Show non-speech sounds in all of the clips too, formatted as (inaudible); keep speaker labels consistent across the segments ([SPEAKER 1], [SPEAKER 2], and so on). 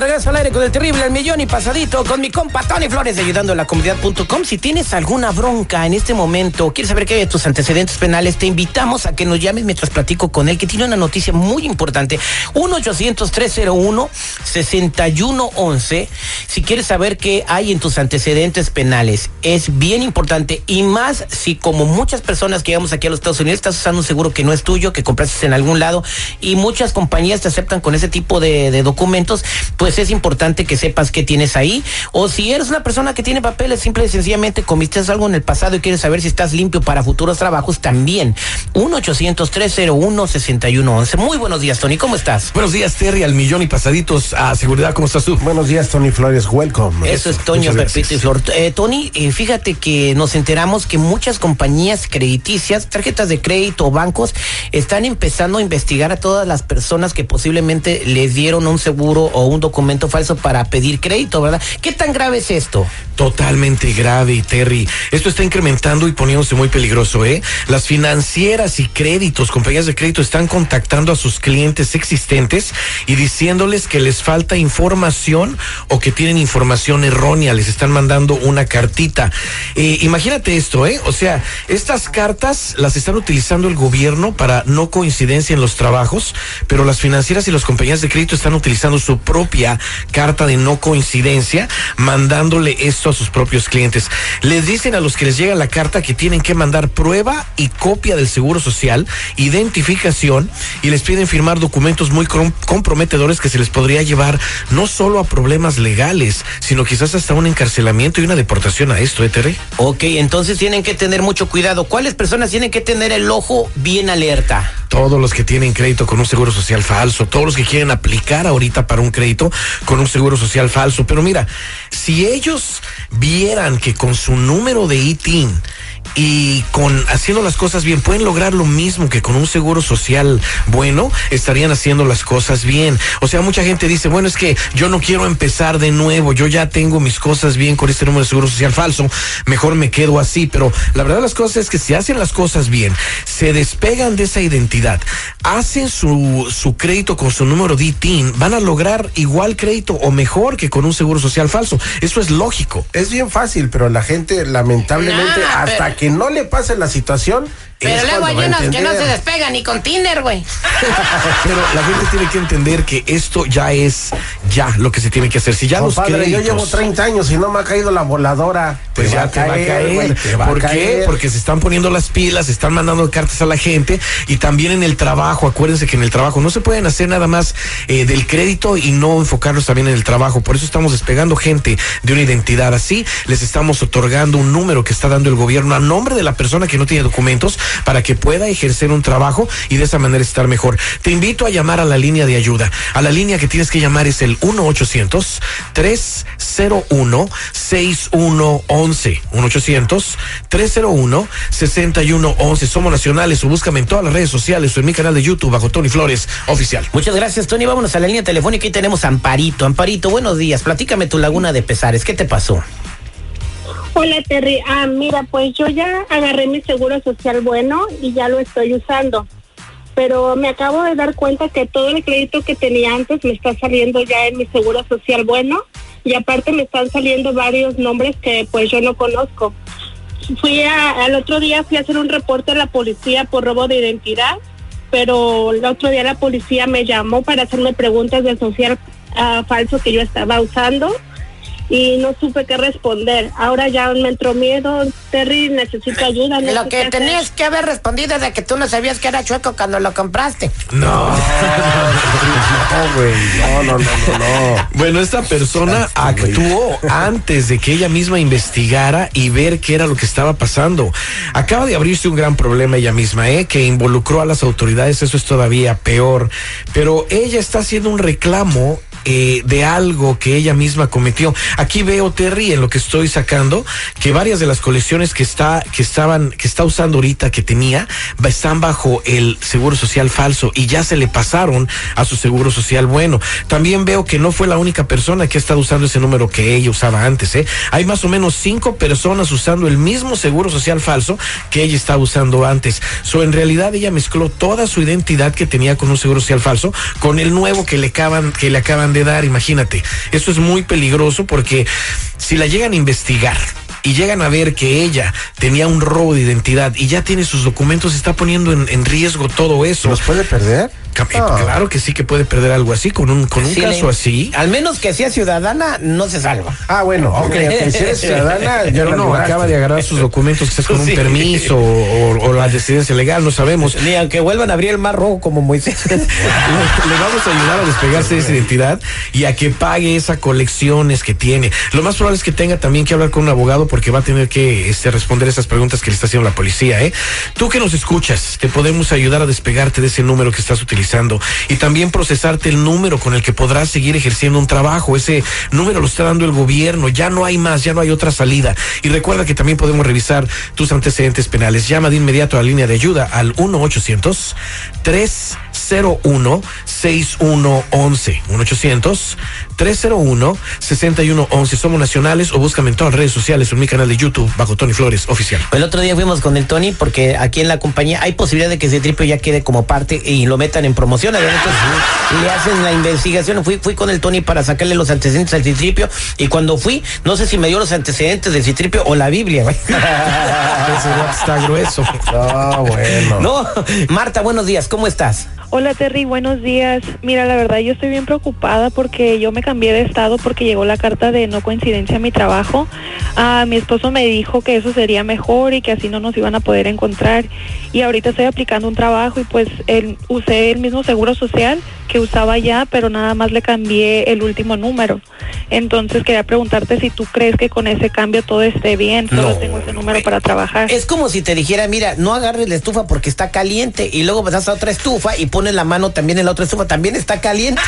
[SPEAKER 1] de regreso al aire con el terrible El Millón y Pasadito con mi compa Tony Flores de ayudando a la comunidad.com. Si tienes alguna bronca en este momento, quieres saber qué hay de tus antecedentes penales, te invitamos a que nos llames mientras platico con él, que tiene una noticia muy importante. 1-800-301-6111. Si quieres saber qué hay en tus antecedentes penales, es bien importante y más si como muchas personas que llegamos aquí a los Estados Unidos estás usando un seguro que no es tuyo, que compraste en algún lado y muchas compañías te aceptan con ese tipo de, de documentos pues es importante que sepas qué tienes ahí. O si eres una persona que tiene papeles, simple y sencillamente cometiste algo en el pasado y quieres saber si estás limpio para futuros trabajos, también. 1-800-301-6111. Muy buenos días, Tony. ¿Cómo estás?
[SPEAKER 2] Buenos días, Terry, al millón y pasaditos a seguridad. ¿Cómo estás tú?
[SPEAKER 3] Buenos días, Tony Flores. Welcome.
[SPEAKER 1] Eso es Toño Pepito y Flor. Eh, Tony, eh, fíjate que nos enteramos que muchas compañías crediticias, tarjetas de crédito o bancos, están empezando a investigar a todas las personas que posiblemente les dieron un seguro o un documento falso para pedir crédito, ¿verdad? ¿Qué tan grave es esto?
[SPEAKER 2] Totalmente grave, Terry. Esto está incrementando y poniéndose muy peligroso, ¿eh? Las financieras y créditos, compañías de crédito están contactando a sus clientes existentes y diciéndoles que les falta información o que tienen información errónea. Les están mandando una cartita. Eh, imagínate esto, ¿eh? O sea, estas cartas las están utilizando el gobierno para no coincidencia en los trabajos, pero las financieras y las compañías de crédito están utilizando su propia carta de no coincidencia, mandándole esto a sus propios clientes. Les dicen a los que les llega la carta que tienen que mandar prueba y copia del seguro social, identificación y les piden firmar documentos muy comprometedores que se les podría llevar no solo a problemas legales, sino quizás hasta un encarcelamiento y una deportación a esto, ¿eh, Tere?
[SPEAKER 1] Ok, entonces tienen que tener mucho cuidado. ¿Cuáles personas tienen que tener el ojo bien alerta?
[SPEAKER 2] Todos los que tienen crédito con un seguro social falso, todos los que quieren aplicar ahorita para un crédito con un seguro social falso. Pero mira, si ellos vieran que con su número de ITIN y con haciendo las cosas bien pueden lograr lo mismo que con un seguro social bueno, estarían haciendo las cosas bien. O sea, mucha gente dice, bueno, es que yo no quiero empezar de nuevo, yo ya tengo mis cosas bien con este número de seguro social falso, mejor me quedo así, pero la verdad de las cosas es que si hacen las cosas bien, se despegan de esa identidad, hacen su, su crédito con su número de ITIN, van a lograr igual crédito o mejor que con un seguro social falso. Eso es lógico.
[SPEAKER 3] Es bien fácil, pero la gente lamentablemente
[SPEAKER 1] Nah,
[SPEAKER 3] hasta que no le pase la situación
[SPEAKER 1] Pero luego hay
[SPEAKER 3] va
[SPEAKER 1] unos que no se despegan ni con Tinder, güey. (laughs)
[SPEAKER 2] Pero la gente tiene que entender que esto ya es ya lo que se tiene que hacer. Si ya los
[SPEAKER 3] Compadre, yo
[SPEAKER 2] créditos-
[SPEAKER 3] llevo 30 años y no me ha caído la voladora.
[SPEAKER 2] Pues ya te va a caer.
[SPEAKER 3] güey, te va a
[SPEAKER 2] ¿Por qué?
[SPEAKER 3] caer.
[SPEAKER 2] Porque se están poniendo las pilas, se están mandando cartas a la gente y también en el trabajo. Acuérdense que en el trabajo no se pueden hacer nada más eh, del crédito y no enfocarlos también en el trabajo. Por eso estamos despegando gente de una identidad así. Les estamos otorgando un número que está dando el gobierno a nombre de la persona que no tiene documentos para que pueda ejercer un trabajo y de esa manera estar mejor. Te invito a llamar a la línea de ayuda. A la línea que tienes que llamar es el 1 800 301 6111 1 800 301 6111 Somos nacionales o búscame en todas las redes sociales o en mi canal de YouTube bajo Tony Flores Oficial.
[SPEAKER 1] Muchas gracias, Tony. Vámonos a la línea telefónica y tenemos a Amparito. Amparito, buenos días. Platícame tu laguna de pesares. ¿Qué te pasó?
[SPEAKER 4] Hola Terry, ah mira, pues yo ya agarré mi seguro social bueno y ya lo estoy usando, pero me acabo de dar cuenta que todo el crédito que tenía antes me está saliendo ya en mi seguro social bueno y aparte me están saliendo varios nombres que pues yo no conozco. Fui al otro día fui a hacer un reporte a la policía por robo de identidad, pero el otro día la policía me llamó para hacerme preguntas del social ah, falso que yo estaba usando y no supe qué responder. Ahora ya me entró miedo, Terry, necesito ayuda. no
[SPEAKER 1] Lo que
[SPEAKER 4] hacer.
[SPEAKER 1] tenías que haber respondido es de que tú no sabías que era chueco cuando lo compraste.
[SPEAKER 2] No. (laughs)
[SPEAKER 3] No, güey. No, no, no, no, no.
[SPEAKER 2] Bueno, esta persona actuó antes de que ella misma investigara y ver qué era lo que estaba pasando. Acaba de abrirse un gran problema ella misma, ¿eh? Que involucró a las autoridades, eso es todavía peor. Pero ella está haciendo un reclamo eh, de algo que ella misma cometió. Aquí veo, Terry, en lo que estoy sacando, que varias de las colecciones que está, que estaban, que está usando ahorita, que tenía, están bajo el seguro social falso y ya se le pasaron a su seguro social bueno. También veo que no fue la única persona que ha estado usando ese número que ella usaba antes, ¿eh? Hay más o menos cinco personas usando el mismo seguro social falso que ella estaba usando antes. So, en realidad ella mezcló toda su identidad que tenía con un seguro social falso con el nuevo que le acaban, que le acaban de dar, imagínate. Eso es muy peligroso porque si la llegan a investigar y llegan a ver que ella tenía un robo de identidad y ya tiene sus documentos, está poniendo en, en riesgo todo eso.
[SPEAKER 3] ¿Los puede perder?
[SPEAKER 2] Cam-
[SPEAKER 3] Ah.
[SPEAKER 2] Claro que sí que puede perder algo así con un, con un
[SPEAKER 1] Sí,
[SPEAKER 2] caso
[SPEAKER 1] le-
[SPEAKER 2] así.
[SPEAKER 1] Al menos que sea ciudadana, no se salva.
[SPEAKER 3] Ah, bueno, ok, ok. Si eres (laughs) ciudadana, ya
[SPEAKER 2] No, acaba de agarrar sus documentos, quizás con un permiso o, o la residencia legal, no sabemos.
[SPEAKER 1] Ni aunque vuelvan a abrir el mar rojo como Moisés.
[SPEAKER 2] le, (laughs) le vamos a ayudar a despegarse de esa identidad y a que pague esas colecciones que tiene. Lo más probable es que tenga también que hablar con un abogado porque va a tener que este, responder esas preguntas que le está haciendo la policía. ¿eh? Tú que nos escuchas, te podemos ayudar a despegarte de ese número que estás utilizando y también procesarte el número con el que podrás seguir ejerciendo un trabajo. Ese número lo está dando el gobierno, ya no hay más, ya no hay otra salida. Y recuerda que también podemos revisar tus antecedentes penales. Llama de inmediato a la línea de ayuda al 1 800 301 6111 1 800 301 6111 Somos nacionales o búscame en todas las redes sociales o en mi canal de YouTube bajo Tony Flores Oficial.
[SPEAKER 1] El otro día fuimos con el Tony porque aquí en la compañía hay posibilidad de que ese tripio ya quede como parte y lo metan en promoción. Entonces, y le hacen la investigación. Fui, fui con el Tony para sacarle los antecedentes al citripio y cuando fui, no sé si me dio los antecedentes del citripio o la Biblia. güey. (laughs)
[SPEAKER 2] Está grueso.
[SPEAKER 3] No, bueno.
[SPEAKER 1] No, Marta, buenos días, ¿cómo estás?
[SPEAKER 5] Hola Terry, buenos días. Mira, la verdad yo estoy bien preocupada porque yo me cambié de estado porque llegó la carta de no coincidencia a mi trabajo. Ah, mi esposo me dijo que eso sería mejor y que así no nos iban a poder encontrar. Y ahorita estoy aplicando un trabajo y pues el- usé el mismo seguro social que usaba ya, pero nada más le cambié el último número. Entonces quería preguntarte si tú crees que con ese cambio todo esté bien. Solo
[SPEAKER 1] No.
[SPEAKER 5] tengo ese número para trabajar.
[SPEAKER 1] Es como si te dijera, mira, no agarres la estufa porque está caliente y luego vas a otra estufa y pones la mano también en la otra estufa, también está caliente.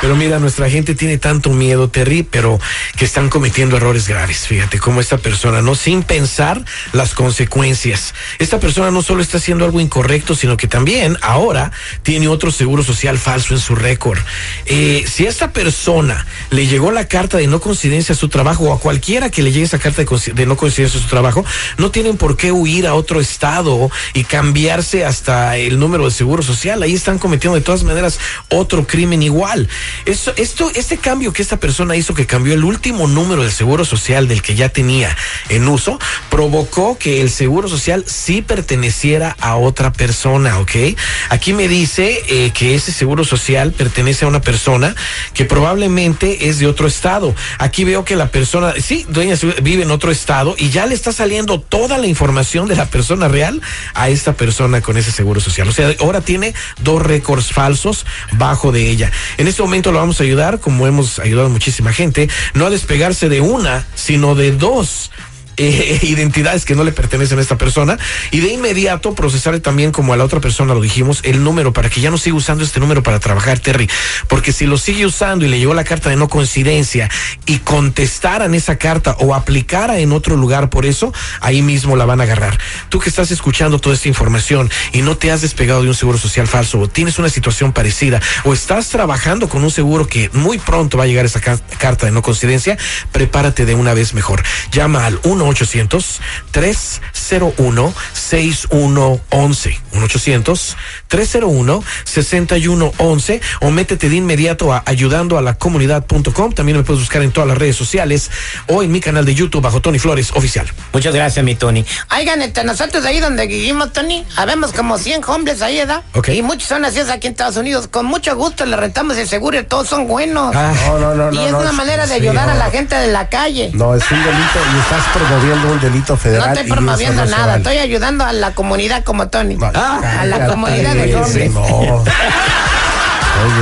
[SPEAKER 2] Pero mira, nuestra gente tiene tanto miedo, Terry, pero que están cometiendo errores graves. Fíjate cómo esta persona, no sin pensar las consecuencias. Esta persona no solo está haciendo algo incorrecto, sino que también ahora tiene otro seguro social falso en su récord. Eh, si a esta persona le llegó la carta de no coincidencia a su trabajo o a cualquiera que le llegue esa carta de, de no coincidencia a su trabajo, no tienen por qué huir a otro estado y cambiarse hasta el número de seguro social. Ahí están cometiendo de todas maneras otro crimen igual. Esto, esto, este cambio que esta persona hizo, que cambió el último número del seguro social del que ya tenía en uso, provocó que el seguro social sí perteneciera a otra persona, ¿ok? Aquí me dice eh, que ese seguro social pertenece a una persona que probablemente es de otro estado. Aquí veo que la persona, sí, dueña vive en otro estado y ya le está saliendo toda la información de la persona real a esta persona con ese seguro social. O sea, ahora tiene dos récords falsos bajo de ella. En este momento lo vamos a ayudar, como hemos ayudado muchísima gente, no a despegarse de una, sino de dos eh, (laughs) identidades que no le pertenecen a esta persona y de inmediato procesar también como a la otra persona lo dijimos el número para que ya no siga usando este número para trabajar Terry. Porque si lo sigue usando y le llegó la carta de no coincidencia y contestaran esa carta o aplicara en otro lugar por eso ahí mismo la van a agarrar. Tú que estás escuchando toda esta información y no te has despegado de un seguro social falso o tienes una situación parecida o estás trabajando con un seguro que muy pronto va a llegar esa ca- carta de no coincidencia prepárate de una vez mejor. Llama al 1 800 301 6111 1 800 301 6111 o métete de inmediato a ayudando a la comunidad.com también me puedes buscar en todas las redes sociales o en mi canal de YouTube bajo Tony Flores oficial
[SPEAKER 1] Muchas gracias, mi Tony. Oigan, entre nosotros ahí donde vivimos, Tony, habemos como 100 hombres ahí, ¿verdad?
[SPEAKER 2] Ok.
[SPEAKER 1] Y muchos son nacidos aquí en Estados Unidos. Con mucho gusto le rentamos el seguro y todos son buenos.
[SPEAKER 2] Ah,
[SPEAKER 3] No, no, no,
[SPEAKER 1] y
[SPEAKER 3] no.
[SPEAKER 1] es
[SPEAKER 3] no,
[SPEAKER 1] una manera de
[SPEAKER 3] sí,
[SPEAKER 1] ayudar
[SPEAKER 3] no.
[SPEAKER 1] a la gente de la calle.
[SPEAKER 3] No, es un delito y estás promoviendo un delito
[SPEAKER 1] No
[SPEAKER 3] federal.
[SPEAKER 1] estoy
[SPEAKER 3] y eso
[SPEAKER 1] promoviendo
[SPEAKER 3] no
[SPEAKER 1] nada,
[SPEAKER 3] vale.
[SPEAKER 1] estoy ayudando a la comunidad como Tony.
[SPEAKER 3] No,
[SPEAKER 1] Ah, a la comunidad de hombres.
[SPEAKER 3] No. Oye,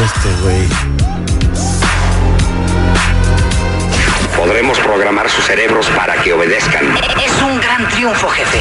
[SPEAKER 3] este güey.
[SPEAKER 6] Podremos programar sus cerebros para que obedezcan.
[SPEAKER 7] Es un gran triunfo, jefe.